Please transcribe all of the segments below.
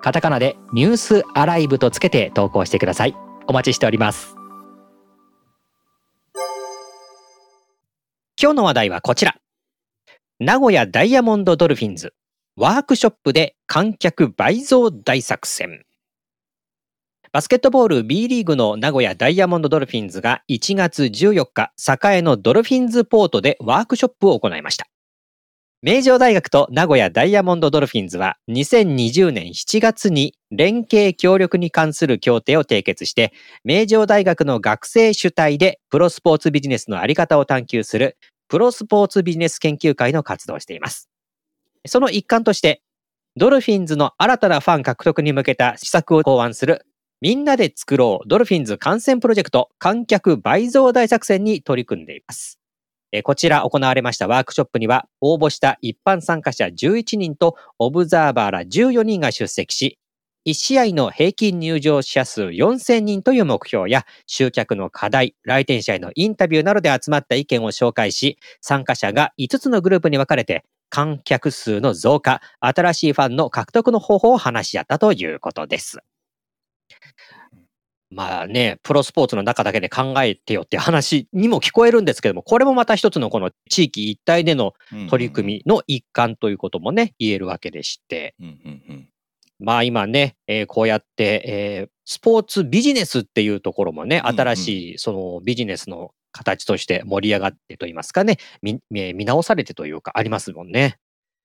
カタカナでニュースアライブとつけて投稿してください。お待ちしております。今日の話題はこちら。名古屋ダイヤモンドドルフィンズ。ワークショップで観客倍増大作戦。バスケットボール B リーグの名古屋ダイヤモンドドルフィンズが1月14日、栄のドルフィンズポートでワークショップを行いました。名城大学と名古屋ダイヤモンドドルフィンズは2020年7月に連携協力に関する協定を締結して名城大学の学生主体でプロスポーツビジネスのあり方を探求するプロスポーツビジネス研究会の活動をしています。その一環としてドルフィンズの新たなファン獲得に向けた施策を考案するみんなで作ろうドルフィンズ観戦プロジェクト観客倍増大作戦に取り組んでいます。こちら行われましたワークショップには、応募した一般参加者11人とオブザーバーら14人が出席し、1試合の平均入場者数4000人という目標や、集客の課題、来店者へのインタビューなどで集まった意見を紹介し、参加者が5つのグループに分かれて、観客数の増加、新しいファンの獲得の方法を話し合ったということです。まあね、プロスポーツの中だけで考えてよって話にも聞こえるんですけども、これもまた一つのこの地域一体での取り組みの一環ということもね、言えるわけでして。まあ今ね、えー、こうやって、えー、スポーツビジネスっていうところもね、新しいそのビジネスの形として盛り上がってと言いますかね、見見直されてというかありますもんね。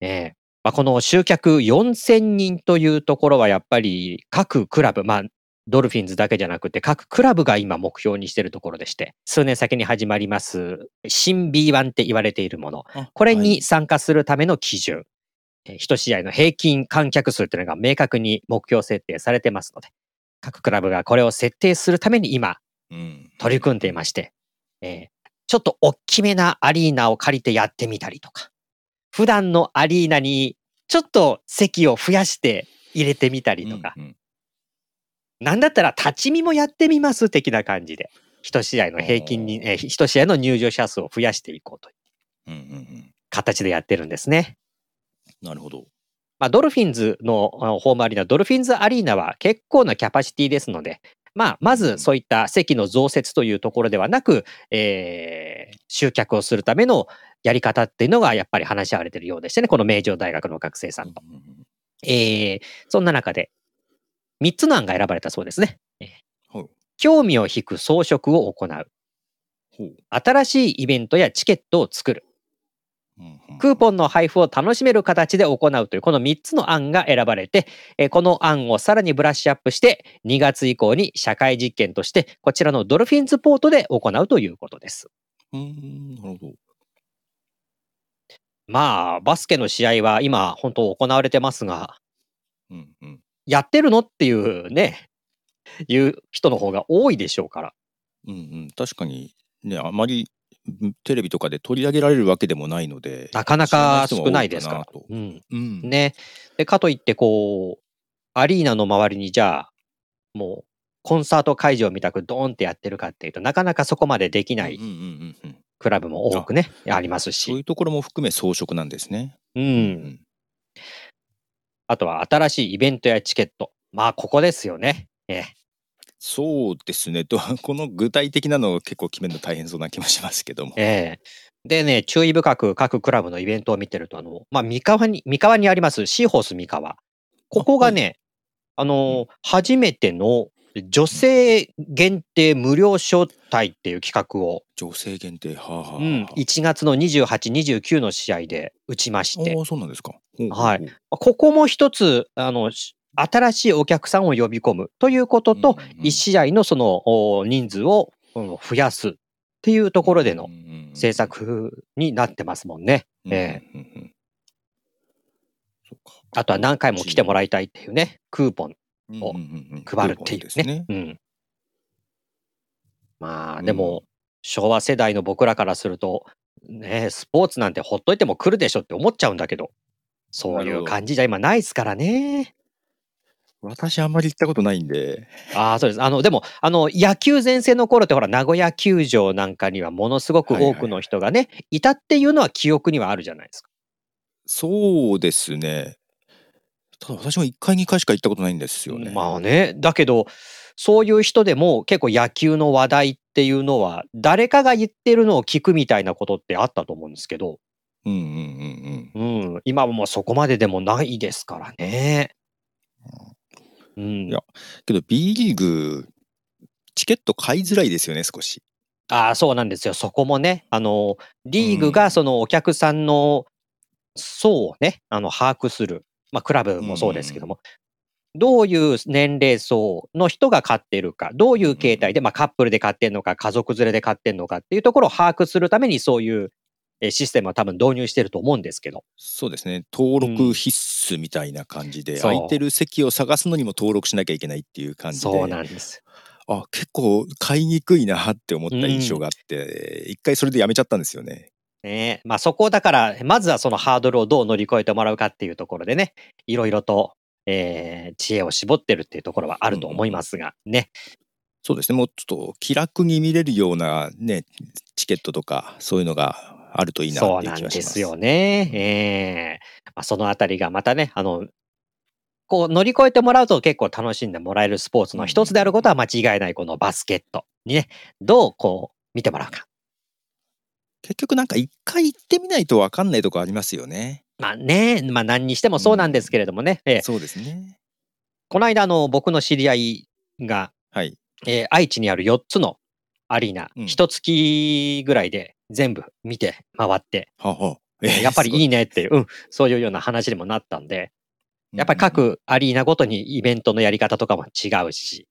えー。まあ、この集客4000人というところはやっぱり各クラブ、まあドルフィンズだけじゃなくて各クラブが今目標にしているところでして、数年先に始まります新 B1 って言われているもの、これに参加するための基準、一試合の平均観客数というのが明確に目標設定されてますので、各クラブがこれを設定するために今、取り組んでいまして、えー、ちょっと大きめなアリーナを借りてやってみたりとか、普段のアリーナにちょっと席を増やして入れてみたりとか、うんうんなんだったら立ち見もやってみます的な感じで、一試合の平均に、えー、一試合の入場者数を増やしていこうという形でやってるんですね。なるほど。まあ、ドルフィンズのホームアリーナ、ドルフィンズアリーナは結構なキャパシティですので、まあ、まずそういった席の増設というところではなく、えー、集客をするためのやり方っていうのがやっぱり話し合われているようでしてね、この名城大学の学生さんと。えー、そんな中で、3つの案が選ばれたそうですね。興味を引く装飾を行う。新しいイベントやチケットを作る。クーポンの配布を楽しめる形で行うというこの3つの案が選ばれて、この案をさらにブラッシュアップして2月以降に社会実験としてこちらのドルフィンズポートで行うということです。うんなるほど。まあ、バスケの試合は今本当行われてますが、うんうん、やってるの？っていうね、いう人の方が多いでしょうから。うんうん、確かにね、あまりテレビとかで取り上げられるわけでもないので、なかなか少ないですから。うん、うん、ね。で、かといって、こう、アリーナの周りにじゃあ、もう、コンサート会場みたくドーンってやってるかっていうとなかなかそこまでできないクラブも多くね、ありますし。そういうところも含め装飾なんですね。うん。うん、あとは新しいイベントやチケット。まあ、ここですよね。ええ。そうですね。と、この具体的なのを結構決めるの大変そうな気もしますけども。ええ。でね、注意深く各クラブのイベントを見てると、あの、まあ、三河に、三河にありますシーホース三河。ここがね、あはい、あの、初めての女性限定無料招待っていう企画を。女性限定、はあはあ、うん、1月の28、29の試合で打ちまして。あそうなんですか。はい。ここも一つ、あの、新しいお客さんを呼び込むということと、1試合のその人数を増やすっていうところでの政策になってますもんね。ええ。あとは何回も来てもらいたいっていうね、クーポンを配るっていうね。うん、まあ、でも、昭和世代の僕らからすると、ね、スポーツなんてほっといても来るでしょって思っちゃうんだけど、そういう感じじゃ今ないですからね。私あんまり行ったことないんで。ああ、そうです。あの、でも、あの、野球全盛の頃ってほら、名古屋球場なんかにはものすごく多くの人がね、はいはい、いたっていうのは記憶にはあるじゃないですか。そうですね。ただ私も1回2回しか行ったことないんですよね。まあね。だけど、そういう人でも結構野球の話題っていうのは、誰かが言ってるのを聞くみたいなことってあったと思うんですけど。うんうんうんうん。うん。今はもうそこまででもないですからね。うん。いや、けど B リーグ、チケット買いづらいですよね、少し。ああ、そうなんですよ。そこもね、あの、リーグがそのお客さんの層をね、あの、把握する。まあ、クラブもそうですけども、どういう年齢層の人が買ってるか、どういう形態で、まあ、カップルで買ってんのか、家族連れで買ってんのかっていうところを把握するために、そういうシステムは多分導入してると思うんですけど。そうですね。登録必須みたいな感じで、うん、空いてる席を探すのにも登録しなきゃいけないっていう感じで。そうなんです。あ、結構買いにくいなって思った印象があって、うん、一回それでやめちゃったんですよね。ねまあそこだから、まずはそのハードルをどう乗り越えてもらうかっていうところでね、いろいろと、えー、知恵を絞ってるっていうところはあると思いますがね。そうですね。もうちょっと気楽に見れるようなね、チケットとか、そういうのがあるといいなっていう気がします。そうなんですよね。ええー、まあ、そのあたりがまたね、あの、こう乗り越えてもらうと結構楽しんでもらえるスポーツの一つであることは間違いないこのバスケットにね、どうこう見てもらうか。結局なんか一回行ってみないと分かんないとこありますよね。まあね、まあ何にしてもそうなんですけれどもね。うん、えー、そうですね。この間の僕の知り合いが、はい。えー、愛知にある4つのアリーナ、一、うん、月ぐらいで全部見て回って、はは。えー、やっぱりいいねっていう、うん、そういうような話にもなったんで、やっぱり各アリーナごとにイベントのやり方とかも違うし、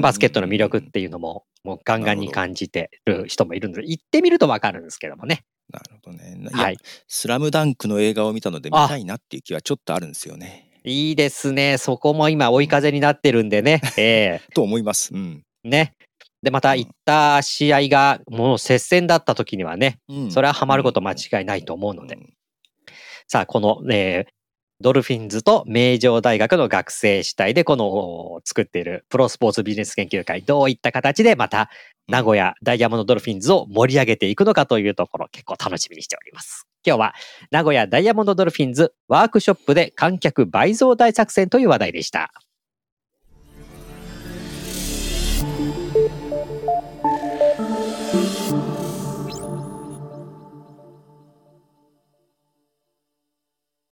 バスケットの魅力っていうのも、もうガンガンに感じてる人もいるので、行ってみるとわかるんですけどもね。なるほどね。はい。スラムダンクの映画を見たので見たいなっていう気はちょっとあるんですよね。いいですね。そこも今追い風になってるんでね。ええー、と思います。うん。ね。で、また行った試合がもう接戦だった時にはね、うん、それはハマること間違いないと思うので。うん、さあ、この、えー、ドルフィンズと名城大学の学生主体でこの作っているプロスポーツビジネス研究会どういった形でまた名古屋ダイヤモンドドルフィンズを盛り上げていくのかというところ結構楽しみにしております。今日は名古屋ダイヤモンドドルフィンズワークショップで観客倍増大作戦という話題でした。